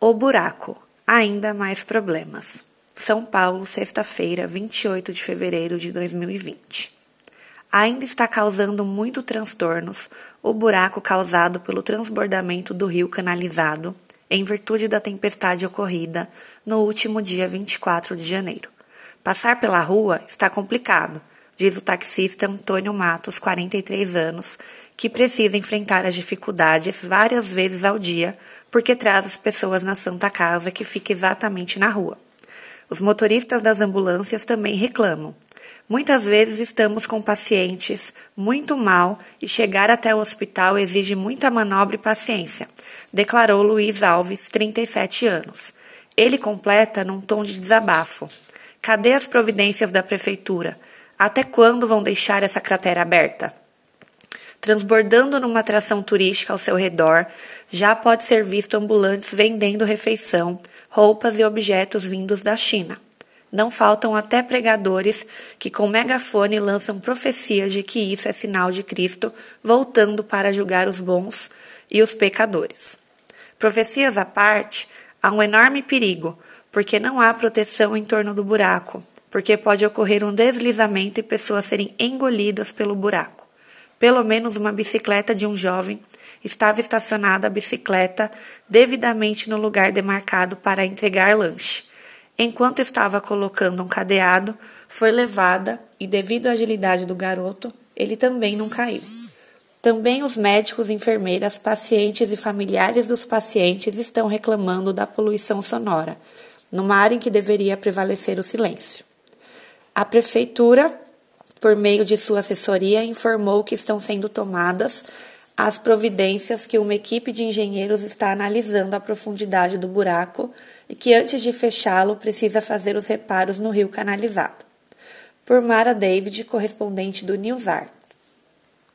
O buraco, ainda mais problemas. São Paulo, sexta-feira, 28 de fevereiro de 2020. Ainda está causando muito transtornos o buraco causado pelo transbordamento do rio canalizado em virtude da tempestade ocorrida no último dia 24 de janeiro. Passar pela rua está complicado, diz o taxista Antônio Matos, 43 anos, que precisa enfrentar as dificuldades várias vezes ao dia porque traz as pessoas na Santa Casa que fica exatamente na rua. Os motoristas das ambulâncias também reclamam. Muitas vezes estamos com pacientes muito mal e chegar até o hospital exige muita manobra e paciência, declarou Luiz Alves, 37 anos. Ele completa num tom de desabafo. Cadê as providências da prefeitura? Até quando vão deixar essa cratera aberta? Transbordando numa atração turística ao seu redor, já pode ser visto ambulantes vendendo refeição, roupas e objetos vindos da China. Não faltam até pregadores que com megafone lançam profecias de que isso é sinal de Cristo voltando para julgar os bons e os pecadores. Profecias à parte, há um enorme perigo, porque não há proteção em torno do buraco, porque pode ocorrer um deslizamento e pessoas serem engolidas pelo buraco. Pelo menos uma bicicleta de um jovem estava estacionada a bicicleta devidamente no lugar demarcado para entregar lanche. Enquanto estava colocando um cadeado, foi levada e, devido à agilidade do garoto, ele também não caiu. Também os médicos, enfermeiras, pacientes e familiares dos pacientes estão reclamando da poluição sonora, numa área em que deveria prevalecer o silêncio. A prefeitura, por meio de sua assessoria, informou que estão sendo tomadas as providências que uma equipe de engenheiros está analisando a profundidade do buraco e que antes de fechá-lo precisa fazer os reparos no rio canalizado. Por Mara David, correspondente do Newsart.